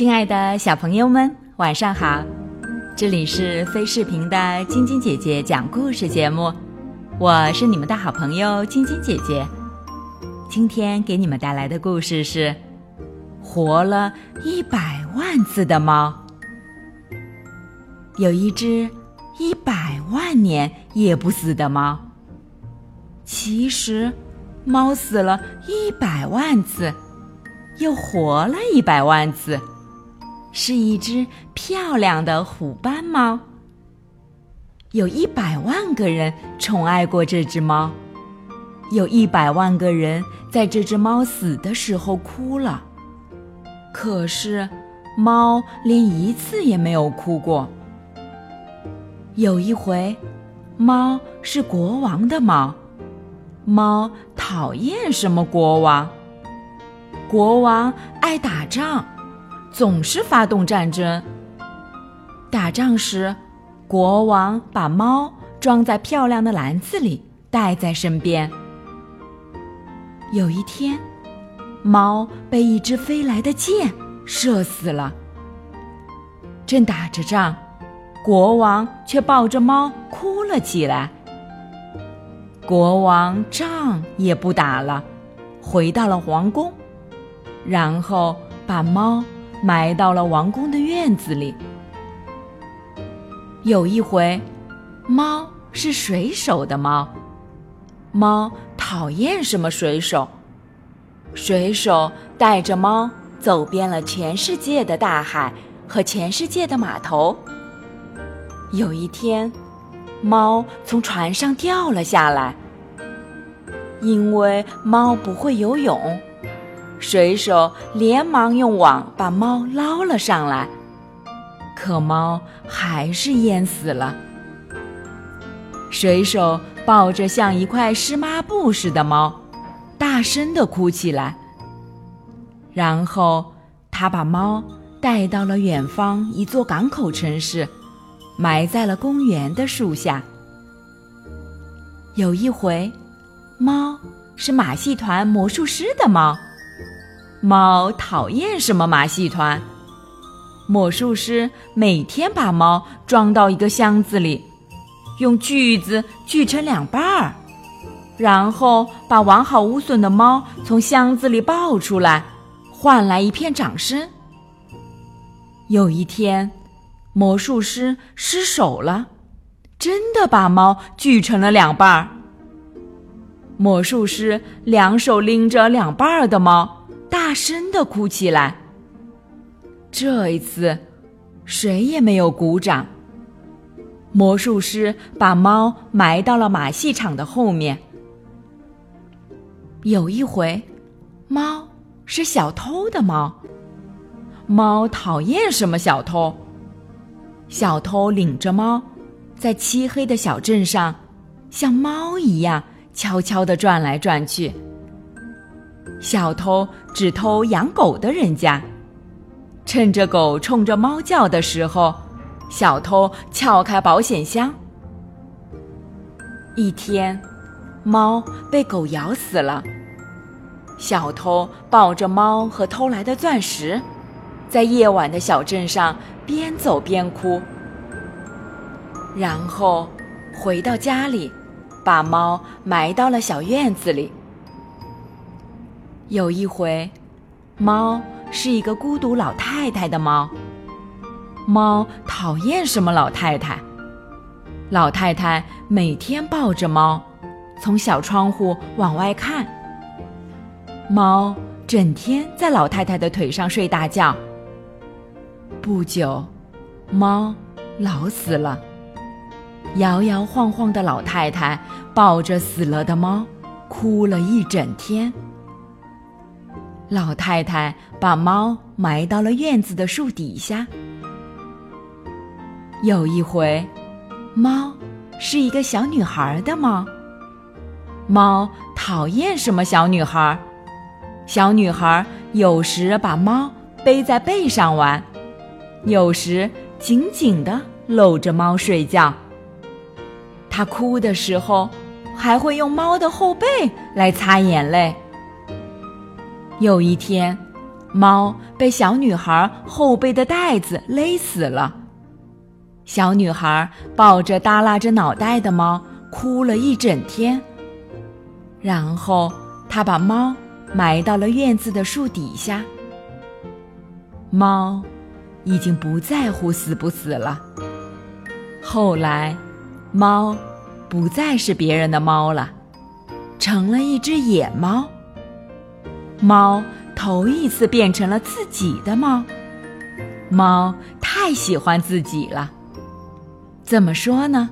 亲爱的小朋友们，晚上好！这里是飞视频的晶晶姐姐讲故事节目，我是你们的好朋友晶晶姐姐。今天给你们带来的故事是《活了一百万次的猫》。有一只一百万年也不死的猫。其实，猫死了一百万次，又活了一百万次。是一只漂亮的虎斑猫。有一百万个人宠爱过这只猫，有一百万个人在这只猫死的时候哭了。可是，猫连一次也没有哭过。有一回，猫是国王的猫，猫讨厌什么国王？国王爱打仗。总是发动战争。打仗时，国王把猫装在漂亮的篮子里，带在身边。有一天，猫被一只飞来的箭射死了。正打着仗，国王却抱着猫哭了起来。国王仗也不打了，回到了皇宫，然后把猫。埋到了王宫的院子里。有一回，猫是水手的猫，猫讨厌什么水手？水手带着猫走遍了全世界的大海和全世界的码头。有一天，猫从船上掉了下来，因为猫不会游泳。水手连忙用网把猫捞了上来，可猫还是淹死了。水手抱着像一块湿抹布似的猫，大声的哭起来。然后他把猫带到了远方一座港口城市，埋在了公园的树下。有一回，猫是马戏团魔术师的猫。猫讨厌什么马戏团？魔术师每天把猫装到一个箱子里，用锯子锯成两半儿，然后把完好无损的猫从箱子里抱出来，换来一片掌声。有一天，魔术师失手了，真的把猫锯成了两半儿。魔术师两手拎着两半儿的猫。大声的哭起来。这一次，谁也没有鼓掌。魔术师把猫埋到了马戏场的后面。有一回，猫是小偷的猫。猫讨厌什么小偷？小偷领着猫，在漆黑的小镇上，像猫一样悄悄地转来转去。小偷只偷养狗的人家，趁着狗冲着猫叫的时候，小偷撬开保险箱。一天，猫被狗咬死了，小偷抱着猫和偷来的钻石，在夜晚的小镇上边走边哭，然后回到家里，把猫埋到了小院子里。有一回，猫是一个孤独老太太的猫。猫讨厌什么老太太？老太太每天抱着猫，从小窗户往外看。猫整天在老太太的腿上睡大觉。不久，猫老死了。摇摇晃晃的老太太抱着死了的猫，哭了一整天。老太太把猫埋到了院子的树底下。有一回，猫是一个小女孩的猫。猫讨厌什么小女孩？小女孩有时把猫背在背上玩，有时紧紧地搂着猫睡觉。它哭的时候，还会用猫的后背来擦眼泪。有一天，猫被小女孩后背的带子勒死了。小女孩抱着耷拉着脑袋的猫，哭了一整天。然后，她把猫埋到了院子的树底下。猫已经不在乎死不死了。后来，猫不再是别人的猫了，成了一只野猫。猫头一次变成了自己的猫。猫太喜欢自己了。怎么说呢？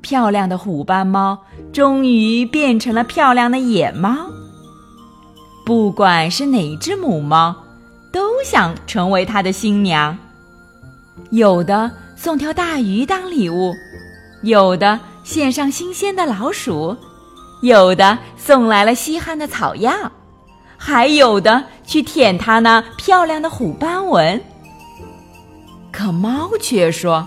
漂亮的虎斑猫终于变成了漂亮的野猫。不管是哪只母猫，都想成为它的新娘。有的送条大鱼当礼物，有的献上新鲜的老鼠，有的送来了稀罕的草药，还有的去舔它那漂亮的虎斑纹。可猫却说。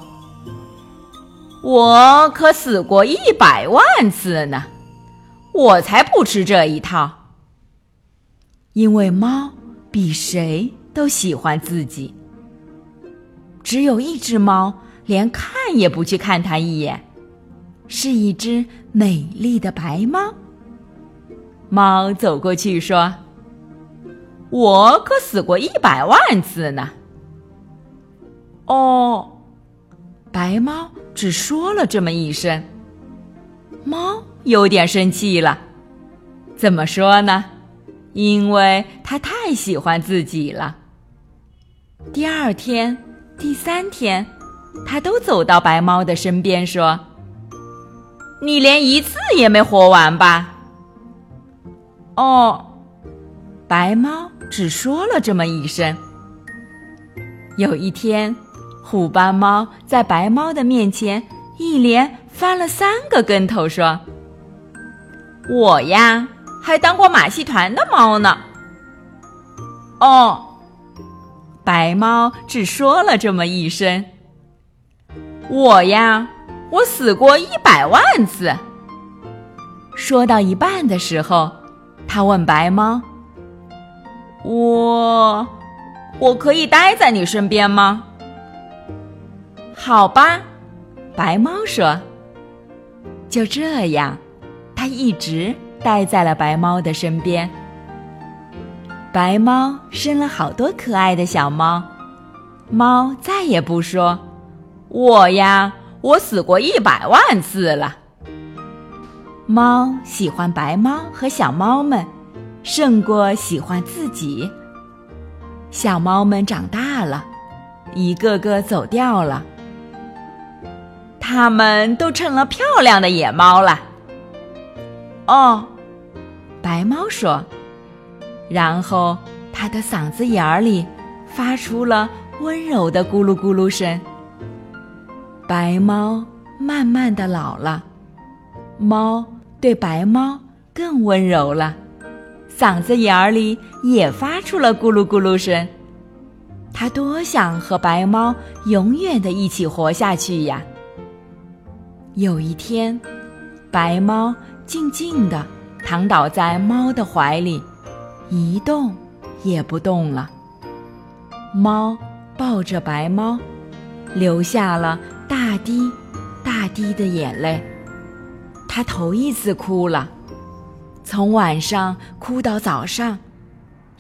我可死过一百万次呢，我才不吃这一套。因为猫比谁都喜欢自己。只有一只猫连看也不去看它一眼，是一只美丽的白猫。猫走过去说：“我可死过一百万次呢。”哦。白猫只说了这么一声，猫有点生气了。怎么说呢？因为它太喜欢自己了。第二天、第三天，它都走到白猫的身边说：“你连一次也没活完吧？”哦，白猫只说了这么一声。有一天。虎斑猫在白猫的面前一连翻了三个跟头，说：“我呀，还当过马戏团的猫呢。”哦，白猫只说了这么一声：“我呀，我死过一百万次。”说到一半的时候，他问白猫：“我，我可以待在你身边吗？”好吧，白猫说。就这样，它一直待在了白猫的身边。白猫生了好多可爱的小猫，猫再也不说：“我呀，我死过一百万次了。”猫喜欢白猫和小猫们，胜过喜欢自己。小猫们长大了，一个个走掉了。它们都成了漂亮的野猫了。哦，白猫说，然后它的嗓子眼儿里发出了温柔的咕噜咕噜声。白猫慢慢的老了，猫对白猫更温柔了，嗓子眼儿里也发出了咕噜咕噜声。它多想和白猫永远的一起活下去呀！有一天，白猫静静地躺倒在猫的怀里，一动也不动了。猫抱着白猫，流下了大滴大滴的眼泪。它头一次哭了，从晚上哭到早上，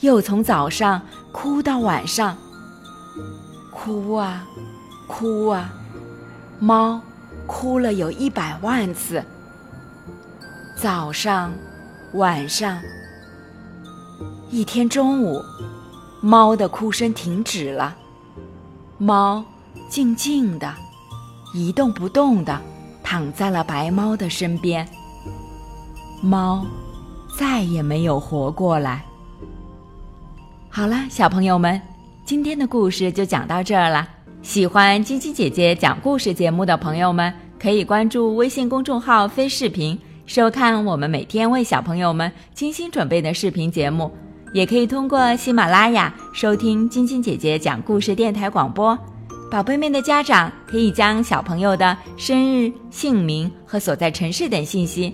又从早上哭到晚上。哭啊，哭啊，猫。哭了有一百万次。早上，晚上，一天中午，猫的哭声停止了。猫静静的，一动不动的躺在了白猫的身边。猫再也没有活过来。好了，小朋友们，今天的故事就讲到这儿了。喜欢晶晶姐姐讲故事节目的朋友们，可以关注微信公众号“飞视频”，收看我们每天为小朋友们精心准备的视频节目。也可以通过喜马拉雅收听晶晶姐姐讲故事电台广播。宝贝们的家长可以将小朋友的生日、姓名和所在城市等信息，